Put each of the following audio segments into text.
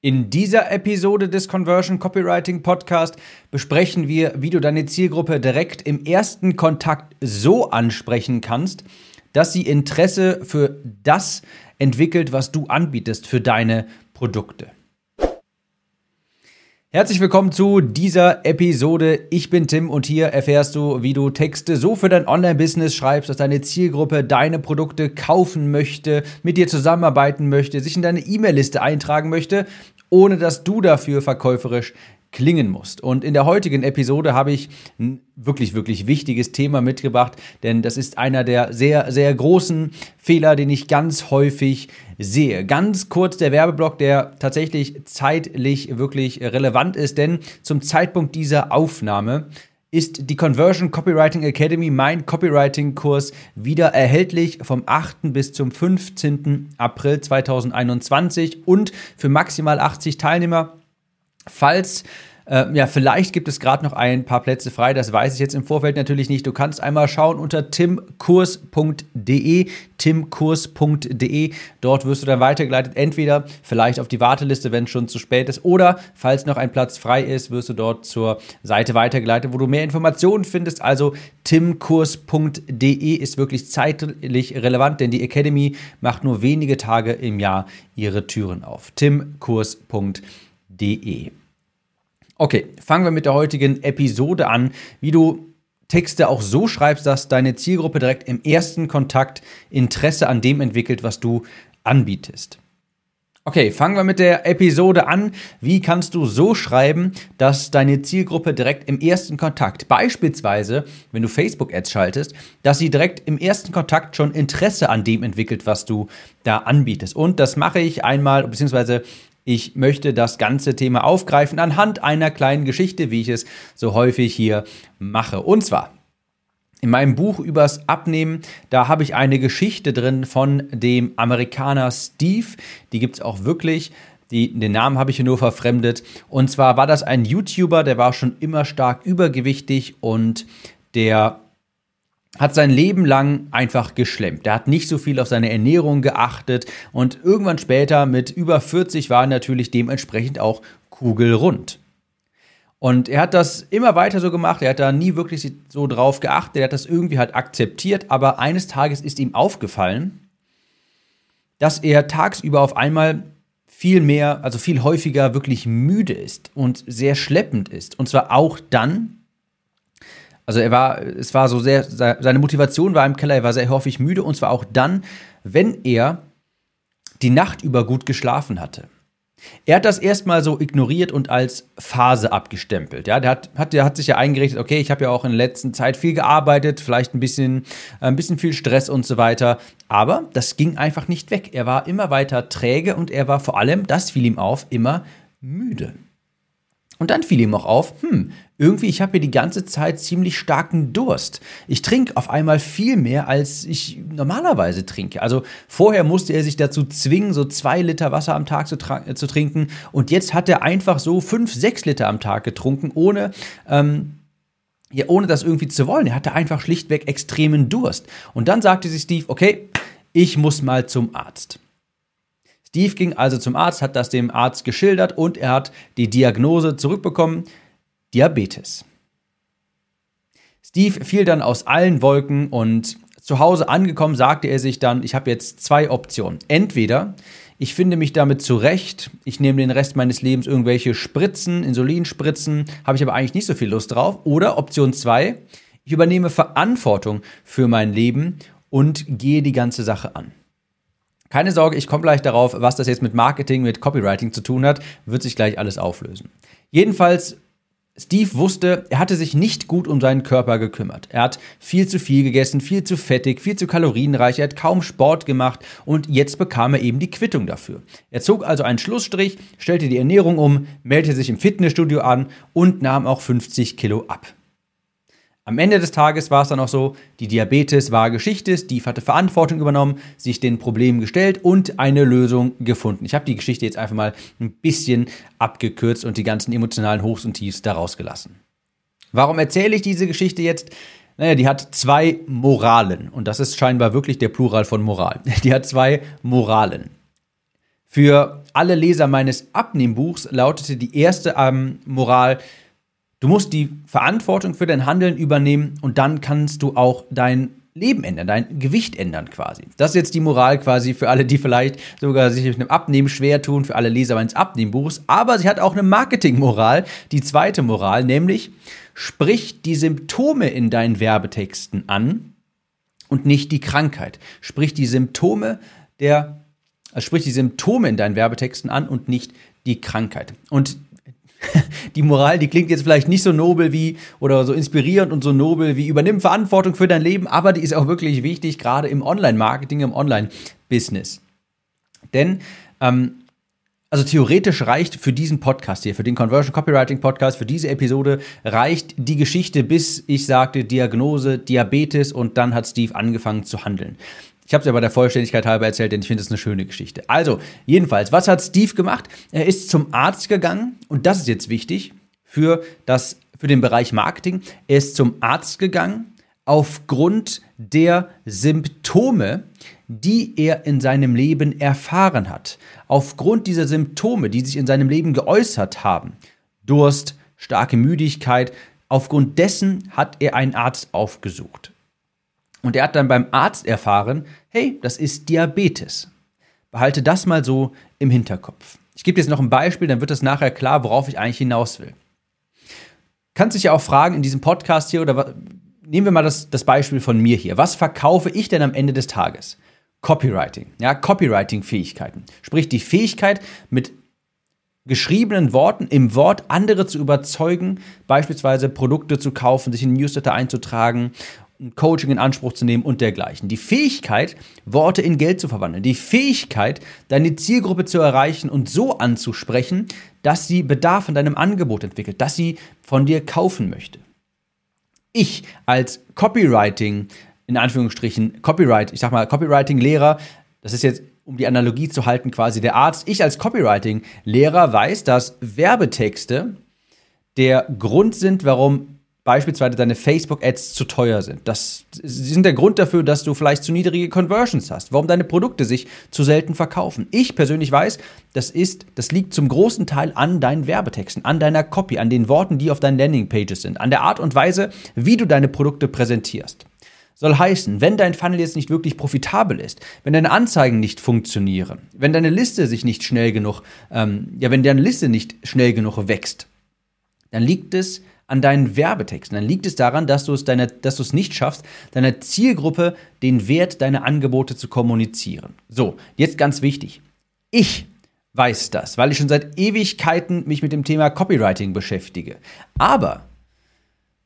In dieser Episode des Conversion Copywriting Podcast besprechen wir, wie du deine Zielgruppe direkt im ersten Kontakt so ansprechen kannst, dass sie Interesse für das entwickelt, was du anbietest für deine Produkte. Herzlich willkommen zu dieser Episode. Ich bin Tim und hier erfährst du, wie du Texte so für dein Online-Business schreibst, dass deine Zielgruppe deine Produkte kaufen möchte, mit dir zusammenarbeiten möchte, sich in deine E-Mail-Liste eintragen möchte, ohne dass du dafür verkäuferisch klingen musst. Und in der heutigen Episode habe ich ein wirklich, wirklich wichtiges Thema mitgebracht, denn das ist einer der sehr, sehr großen Fehler, den ich ganz häufig sehe. Ganz kurz der Werbeblock, der tatsächlich zeitlich wirklich relevant ist, denn zum Zeitpunkt dieser Aufnahme ist die Conversion Copywriting Academy, mein Copywriting-Kurs, wieder erhältlich vom 8. bis zum 15. April 2021 und für maximal 80 Teilnehmer Falls äh, ja, vielleicht gibt es gerade noch ein paar Plätze frei, das weiß ich jetzt im Vorfeld natürlich nicht. Du kannst einmal schauen unter timkurs.de, timkurs.de. Dort wirst du dann weitergeleitet, entweder vielleicht auf die Warteliste, wenn es schon zu spät ist, oder falls noch ein Platz frei ist, wirst du dort zur Seite weitergeleitet, wo du mehr Informationen findest. Also timkurs.de ist wirklich zeitlich relevant, denn die Academy macht nur wenige Tage im Jahr ihre Türen auf. timkurs.de. Okay, fangen wir mit der heutigen Episode an, wie du Texte auch so schreibst, dass deine Zielgruppe direkt im ersten Kontakt Interesse an dem entwickelt, was du anbietest. Okay, fangen wir mit der Episode an. Wie kannst du so schreiben, dass deine Zielgruppe direkt im ersten Kontakt, beispielsweise, wenn du Facebook-Ads schaltest, dass sie direkt im ersten Kontakt schon Interesse an dem entwickelt, was du da anbietest. Und das mache ich einmal, beziehungsweise ich möchte das ganze Thema aufgreifen anhand einer kleinen Geschichte, wie ich es so häufig hier mache. Und zwar in meinem Buch übers Abnehmen, da habe ich eine Geschichte drin von dem Amerikaner Steve. Die gibt es auch wirklich. Die, den Namen habe ich hier nur verfremdet. Und zwar war das ein YouTuber, der war schon immer stark übergewichtig und der hat sein Leben lang einfach geschlemmt. Der hat nicht so viel auf seine Ernährung geachtet und irgendwann später mit über 40 war er natürlich dementsprechend auch kugelrund. Und er hat das immer weiter so gemacht, er hat da nie wirklich so drauf geachtet, er hat das irgendwie halt akzeptiert, aber eines Tages ist ihm aufgefallen, dass er tagsüber auf einmal viel mehr, also viel häufiger wirklich müde ist und sehr schleppend ist. Und zwar auch dann, also er war, es war so sehr, seine Motivation war im Keller, er war sehr häufig müde und zwar auch dann, wenn er die Nacht über gut geschlafen hatte. Er hat das erstmal so ignoriert und als Phase abgestempelt. Ja, der hat, hat, der hat sich ja eingerichtet, okay, ich habe ja auch in der letzten Zeit viel gearbeitet, vielleicht ein bisschen, ein bisschen viel Stress und so weiter. Aber das ging einfach nicht weg. Er war immer weiter träge und er war vor allem, das fiel ihm auf, immer müde. Und dann fiel ihm auch auf, hm, irgendwie, ich habe hier die ganze Zeit ziemlich starken Durst. Ich trinke auf einmal viel mehr, als ich normalerweise trinke. Also vorher musste er sich dazu zwingen, so zwei Liter Wasser am Tag zu, zu trinken. Und jetzt hat er einfach so fünf, sechs Liter am Tag getrunken, ohne, ähm, ja, ohne das irgendwie zu wollen. Er hatte einfach schlichtweg extremen Durst. Und dann sagte sich Steve, okay, ich muss mal zum Arzt. Steve ging also zum Arzt, hat das dem Arzt geschildert und er hat die Diagnose zurückbekommen, Diabetes. Steve fiel dann aus allen Wolken und zu Hause angekommen sagte er sich dann, ich habe jetzt zwei Optionen. Entweder ich finde mich damit zurecht, ich nehme den Rest meines Lebens irgendwelche Spritzen, Insulinspritzen, habe ich aber eigentlich nicht so viel Lust drauf. Oder Option zwei, ich übernehme Verantwortung für mein Leben und gehe die ganze Sache an. Keine Sorge, ich komme gleich darauf, was das jetzt mit Marketing, mit Copywriting zu tun hat, wird sich gleich alles auflösen. Jedenfalls, Steve wusste, er hatte sich nicht gut um seinen Körper gekümmert. Er hat viel zu viel gegessen, viel zu fettig, viel zu kalorienreich, er hat kaum Sport gemacht und jetzt bekam er eben die Quittung dafür. Er zog also einen Schlussstrich, stellte die Ernährung um, meldete sich im Fitnessstudio an und nahm auch 50 Kilo ab. Am Ende des Tages war es dann auch so, die Diabetes war Geschichte, Steve hatte Verantwortung übernommen, sich den Problemen gestellt und eine Lösung gefunden. Ich habe die Geschichte jetzt einfach mal ein bisschen abgekürzt und die ganzen emotionalen Hochs und Tiefs daraus gelassen. Warum erzähle ich diese Geschichte jetzt? Naja, die hat zwei Moralen und das ist scheinbar wirklich der Plural von Moral. Die hat zwei Moralen. Für alle Leser meines Abnehmbuchs lautete die erste ähm, Moral, du musst die Verantwortung für dein Handeln übernehmen und dann kannst du auch dein Leben ändern, dein Gewicht ändern quasi. Das ist jetzt die Moral quasi für alle, die vielleicht sogar sich mit einem Abnehmen schwer tun, für alle Leser meines Abnehmbuchs. Aber sie hat auch eine Marketingmoral, die zweite Moral, nämlich sprich die Symptome in deinen Werbetexten an und nicht die Krankheit. Sprich die Symptome der, also sprich die Symptome in deinen Werbetexten an und nicht die Krankheit. Und die Moral, die klingt jetzt vielleicht nicht so nobel wie oder so inspirierend und so nobel wie übernimm Verantwortung für dein Leben, aber die ist auch wirklich wichtig, gerade im Online-Marketing, im Online-Business. Denn ähm, also theoretisch reicht für diesen Podcast hier, für den Conversion Copywriting Podcast, für diese Episode reicht die Geschichte, bis ich sagte Diagnose Diabetes und dann hat Steve angefangen zu handeln. Ich habe es ja bei der Vollständigkeit halber erzählt, denn ich finde es eine schöne Geschichte. Also, jedenfalls, was hat Steve gemacht? Er ist zum Arzt gegangen und das ist jetzt wichtig für, das, für den Bereich Marketing. Er ist zum Arzt gegangen aufgrund der Symptome, die er in seinem Leben erfahren hat. Aufgrund dieser Symptome, die sich in seinem Leben geäußert haben. Durst, starke Müdigkeit. Aufgrund dessen hat er einen Arzt aufgesucht. Und er hat dann beim Arzt erfahren, hey, das ist Diabetes. Behalte das mal so im Hinterkopf. Ich gebe dir jetzt noch ein Beispiel, dann wird es nachher klar, worauf ich eigentlich hinaus will. Kannst dich ja auch fragen in diesem Podcast hier, oder nehmen wir mal das, das Beispiel von mir hier. Was verkaufe ich denn am Ende des Tages? Copywriting, ja, Copywriting-Fähigkeiten. Sprich, die Fähigkeit, mit geschriebenen Worten im Wort andere zu überzeugen, beispielsweise Produkte zu kaufen, sich in Newsletter einzutragen ein Coaching in Anspruch zu nehmen und dergleichen. Die Fähigkeit, Worte in Geld zu verwandeln. Die Fähigkeit, deine Zielgruppe zu erreichen und so anzusprechen, dass sie Bedarf in deinem Angebot entwickelt, dass sie von dir kaufen möchte. Ich als Copywriting, in Anführungsstrichen, Copyright, ich sag mal Copywriting-Lehrer, das ist jetzt um die Analogie zu halten, quasi der Arzt. Ich als Copywriting-Lehrer weiß, dass Werbetexte der Grund sind, warum beispielsweise deine Facebook-Ads zu teuer sind. Das sind der Grund dafür, dass du vielleicht zu niedrige Conversions hast, warum deine Produkte sich zu selten verkaufen. Ich persönlich weiß, das ist, das liegt zum großen Teil an deinen Werbetexten, an deiner Copy, an den Worten, die auf deinen Landingpages sind, an der Art und Weise, wie du deine Produkte präsentierst. Soll heißen, wenn dein Funnel jetzt nicht wirklich profitabel ist, wenn deine Anzeigen nicht funktionieren, wenn deine Liste sich nicht schnell genug, ähm, ja, wenn deine Liste nicht schnell genug wächst, dann liegt es an deinen Werbetexten. Dann liegt es daran, dass du es, deine, dass du es nicht schaffst, deiner Zielgruppe den Wert deiner Angebote zu kommunizieren. So, jetzt ganz wichtig. Ich weiß das, weil ich schon seit Ewigkeiten mich mit dem Thema Copywriting beschäftige. Aber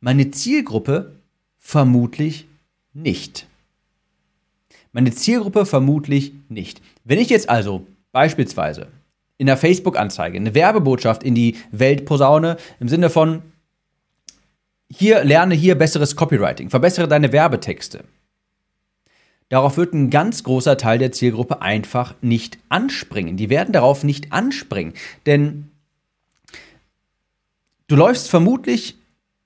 meine Zielgruppe vermutlich nicht. Meine Zielgruppe vermutlich nicht. Wenn ich jetzt also beispielsweise in der Facebook-Anzeige eine Werbebotschaft in die Welt posaune, im Sinne von, hier lerne hier besseres Copywriting, verbessere deine Werbetexte. Darauf wird ein ganz großer Teil der Zielgruppe einfach nicht anspringen. Die werden darauf nicht anspringen, denn du läufst vermutlich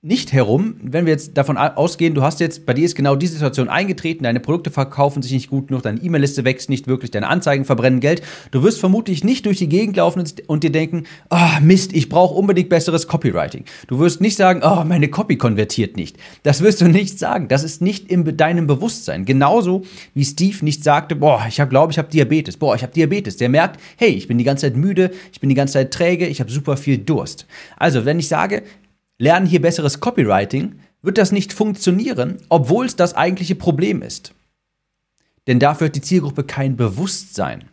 nicht herum, wenn wir jetzt davon ausgehen, du hast jetzt, bei dir ist genau diese Situation eingetreten, deine Produkte verkaufen sich nicht gut genug, deine E-Mail-Liste wächst nicht wirklich, deine Anzeigen verbrennen Geld. Du wirst vermutlich nicht durch die Gegend laufen und dir denken, oh Mist, ich brauche unbedingt besseres Copywriting. Du wirst nicht sagen, oh, meine Copy konvertiert nicht. Das wirst du nicht sagen. Das ist nicht in deinem Bewusstsein. Genauso wie Steve nicht sagte, boah, ich glaube, ich habe Diabetes. Boah, ich habe Diabetes. Der merkt, hey, ich bin die ganze Zeit müde, ich bin die ganze Zeit träge, ich habe super viel Durst. Also, wenn ich sage, lernen hier besseres Copywriting, wird das nicht funktionieren, obwohl es das eigentliche Problem ist. Denn dafür hat die Zielgruppe kein Bewusstsein.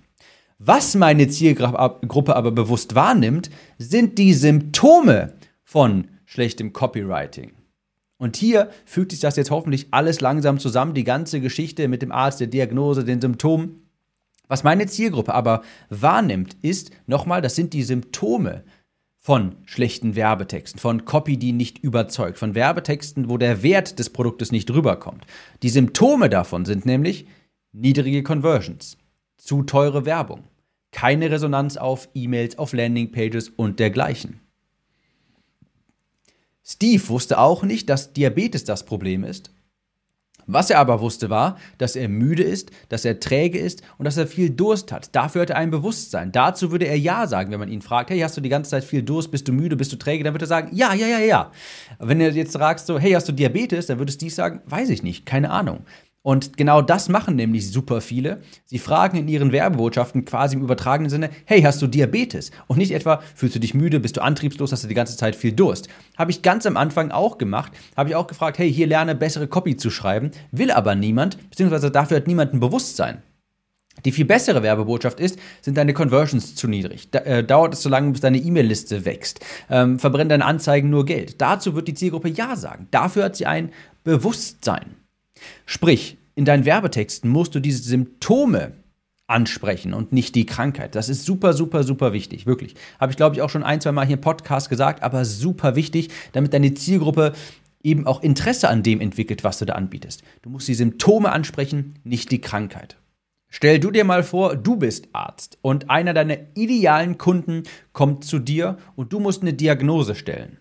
Was meine Zielgruppe aber bewusst wahrnimmt, sind die Symptome von schlechtem Copywriting. Und hier fügt sich das jetzt hoffentlich alles langsam zusammen, die ganze Geschichte mit dem Arzt, der Diagnose, den Symptomen. Was meine Zielgruppe aber wahrnimmt, ist, nochmal, das sind die Symptome von schlechten Werbetexten, von Copy, die nicht überzeugt, von Werbetexten, wo der Wert des Produktes nicht rüberkommt. Die Symptome davon sind nämlich niedrige Conversions, zu teure Werbung, keine Resonanz auf E-Mails, auf Landingpages und dergleichen. Steve wusste auch nicht, dass Diabetes das Problem ist, Was er aber wusste war, dass er müde ist, dass er träge ist und dass er viel Durst hat. Dafür hat er ein Bewusstsein. Dazu würde er Ja sagen, wenn man ihn fragt, hey, hast du die ganze Zeit viel Durst, bist du müde, bist du träge? Dann würde er sagen, ja, ja, ja, ja. Wenn er jetzt fragst so, hey, hast du Diabetes? Dann würdest du sagen, weiß ich nicht, keine Ahnung. Und genau das machen nämlich super viele. Sie fragen in ihren Werbebotschaften quasi im übertragenen Sinne, hey, hast du Diabetes? Und nicht etwa, fühlst du dich müde, bist du antriebslos, hast du die ganze Zeit viel Durst. Habe ich ganz am Anfang auch gemacht, habe ich auch gefragt, hey, hier lerne bessere Copy zu schreiben, will aber niemand, beziehungsweise dafür hat niemand ein Bewusstsein. Die viel bessere Werbebotschaft ist, sind deine Conversions zu niedrig. Da, äh, dauert es so lange, bis deine E-Mail-Liste wächst. Ähm, verbrennen deine Anzeigen nur Geld. Dazu wird die Zielgruppe Ja sagen. Dafür hat sie ein Bewusstsein. Sprich, in deinen Werbetexten musst du diese Symptome ansprechen und nicht die Krankheit. Das ist super, super, super wichtig, wirklich. Habe ich, glaube ich, auch schon ein, zwei Mal hier im Podcast gesagt, aber super wichtig, damit deine Zielgruppe eben auch Interesse an dem entwickelt, was du da anbietest. Du musst die Symptome ansprechen, nicht die Krankheit. Stell du dir mal vor, du bist Arzt und einer deiner idealen Kunden kommt zu dir und du musst eine Diagnose stellen.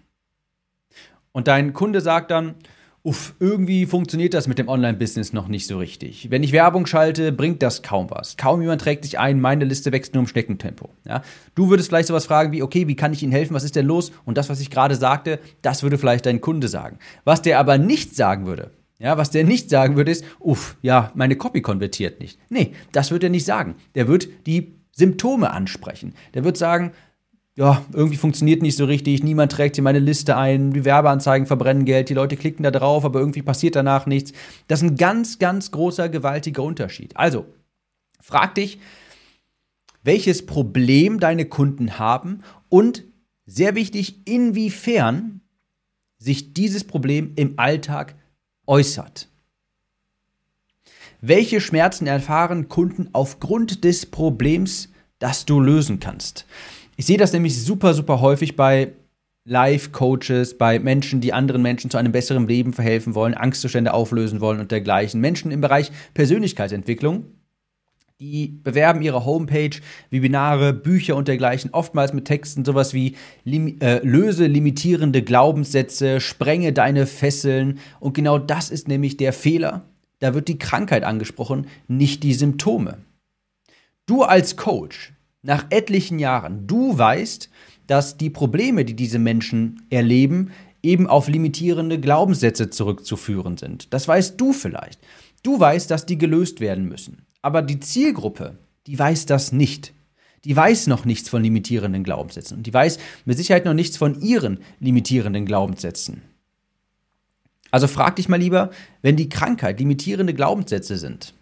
Und dein Kunde sagt dann, uff, irgendwie funktioniert das mit dem Online-Business noch nicht so richtig. Wenn ich Werbung schalte, bringt das kaum was. Kaum jemand trägt sich ein, meine Liste wächst nur im Schneckentempo. Ja? Du würdest vielleicht sowas fragen wie, okay, wie kann ich Ihnen helfen, was ist denn los? Und das, was ich gerade sagte, das würde vielleicht dein Kunde sagen. Was der aber nicht sagen würde, ja, was der nicht sagen würde, ist, uff, ja, meine Copy konvertiert nicht. Nee, das wird er nicht sagen. Der wird die Symptome ansprechen. Der wird sagen, ja, irgendwie funktioniert nicht so richtig, niemand trägt hier meine Liste ein, die Werbeanzeigen verbrennen Geld, die Leute klicken da drauf, aber irgendwie passiert danach nichts. Das ist ein ganz, ganz großer, gewaltiger Unterschied. Also, frag dich, welches Problem deine Kunden haben und sehr wichtig, inwiefern sich dieses Problem im Alltag äußert. Welche Schmerzen erfahren Kunden aufgrund des Problems, das du lösen kannst? Ich sehe das nämlich super, super häufig bei Life-Coaches, bei Menschen, die anderen Menschen zu einem besseren Leben verhelfen wollen, Angstzustände auflösen wollen und dergleichen. Menschen im Bereich Persönlichkeitsentwicklung, die bewerben ihre Homepage, Webinare, Bücher und dergleichen, oftmals mit Texten sowas wie lim äh, löse limitierende Glaubenssätze, sprenge deine Fesseln. Und genau das ist nämlich der Fehler. Da wird die Krankheit angesprochen, nicht die Symptome. Du als Coach nach etlichen Jahren, du weißt, dass die Probleme, die diese Menschen erleben, eben auf limitierende Glaubenssätze zurückzuführen sind. Das weißt du vielleicht. Du weißt, dass die gelöst werden müssen. Aber die Zielgruppe, die weiß das nicht. Die weiß noch nichts von limitierenden Glaubenssätzen. Und die weiß mit Sicherheit noch nichts von ihren limitierenden Glaubenssätzen. Also frag dich mal lieber, wenn die Krankheit limitierende Glaubenssätze sind,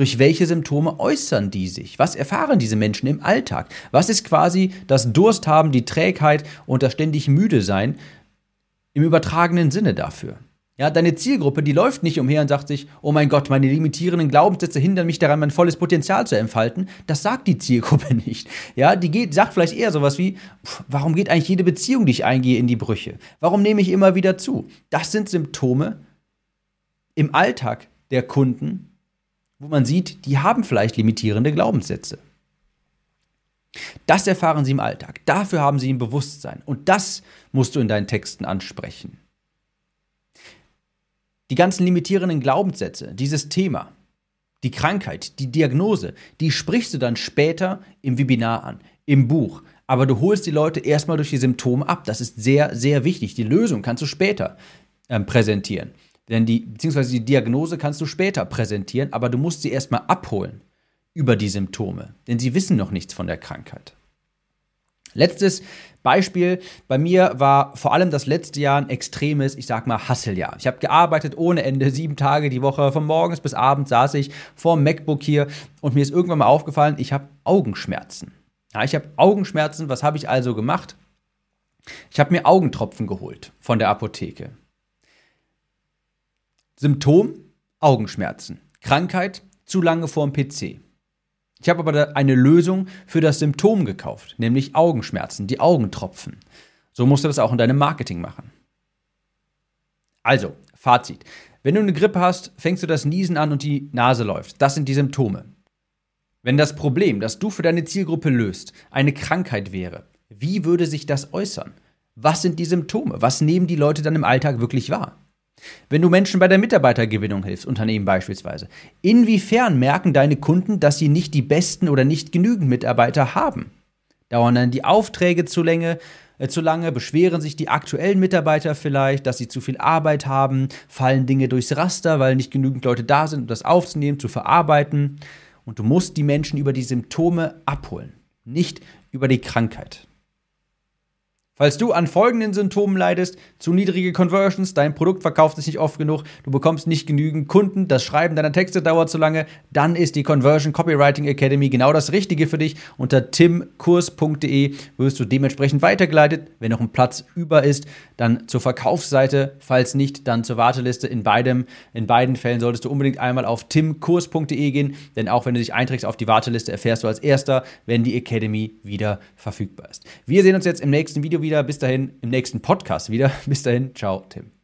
durch welche Symptome äußern die sich? Was erfahren diese Menschen im Alltag? Was ist quasi das Dursthaben, die Trägheit und das ständig müde sein im übertragenen Sinne dafür? Ja, deine Zielgruppe, die läuft nicht umher und sagt sich, oh mein Gott, meine limitierenden Glaubenssätze hindern mich daran, mein volles Potenzial zu entfalten. Das sagt die Zielgruppe nicht. Ja, die geht, sagt vielleicht eher sowas wie, warum geht eigentlich jede Beziehung, die ich eingehe, in die Brüche? Warum nehme ich immer wieder zu? Das sind Symptome im Alltag der Kunden, wo man sieht, die haben vielleicht limitierende Glaubenssätze. Das erfahren sie im Alltag. Dafür haben sie ein Bewusstsein. Und das musst du in deinen Texten ansprechen. Die ganzen limitierenden Glaubenssätze, dieses Thema, die Krankheit, die Diagnose, die sprichst du dann später im Webinar an, im Buch. Aber du holst die Leute erstmal durch die Symptome ab. Das ist sehr, sehr wichtig. Die Lösung kannst du später ähm, präsentieren. Denn die, beziehungsweise die Diagnose kannst du später präsentieren, aber du musst sie erstmal abholen über die Symptome. Denn sie wissen noch nichts von der Krankheit. Letztes Beispiel bei mir war vor allem das letzte Jahr ein extremes, ich sag mal, Hasseljahr. Ich habe gearbeitet ohne Ende, sieben Tage die Woche, von morgens bis abends saß ich vor dem MacBook hier und mir ist irgendwann mal aufgefallen, ich habe Augenschmerzen. Ja, ich habe Augenschmerzen, was habe ich also gemacht? Ich habe mir Augentropfen geholt von der Apotheke. Symptom Augenschmerzen. Krankheit zu lange vorm PC. Ich habe aber eine Lösung für das Symptom gekauft, nämlich Augenschmerzen, die Augentropfen. So musst du das auch in deinem Marketing machen. Also, Fazit. Wenn du eine Grippe hast, fängst du das Niesen an und die Nase läuft. Das sind die Symptome. Wenn das Problem, das du für deine Zielgruppe löst, eine Krankheit wäre, wie würde sich das äußern? Was sind die Symptome? Was nehmen die Leute dann im Alltag wirklich wahr? Wenn du Menschen bei der Mitarbeitergewinnung hilfst, Unternehmen beispielsweise, inwiefern merken deine Kunden, dass sie nicht die besten oder nicht genügend Mitarbeiter haben? Dauern dann die Aufträge zu lange, äh, zu lange, beschweren sich die aktuellen Mitarbeiter vielleicht, dass sie zu viel Arbeit haben, fallen Dinge durchs Raster, weil nicht genügend Leute da sind, um das aufzunehmen, zu verarbeiten. Und du musst die Menschen über die Symptome abholen, nicht über die Krankheit. Falls du an folgenden Symptomen leidest, zu niedrige Conversions, dein Produkt verkauft sich nicht oft genug, du bekommst nicht genügend Kunden, das Schreiben deiner Texte dauert zu lange, dann ist die Conversion Copywriting Academy genau das Richtige für dich. Unter timkurs.de wirst du dementsprechend weitergeleitet. Wenn noch ein Platz über ist, dann zur Verkaufsseite, falls nicht, dann zur Warteliste. In, beidem, in beiden Fällen solltest du unbedingt einmal auf timkurs.de gehen, denn auch wenn du dich einträgst auf die Warteliste, erfährst du als erster, wenn die Academy wieder verfügbar ist. Wir sehen uns jetzt im nächsten Video wieder wieder. Bis dahin im nächsten Podcast wieder. Bis dahin. Ciao, Tim.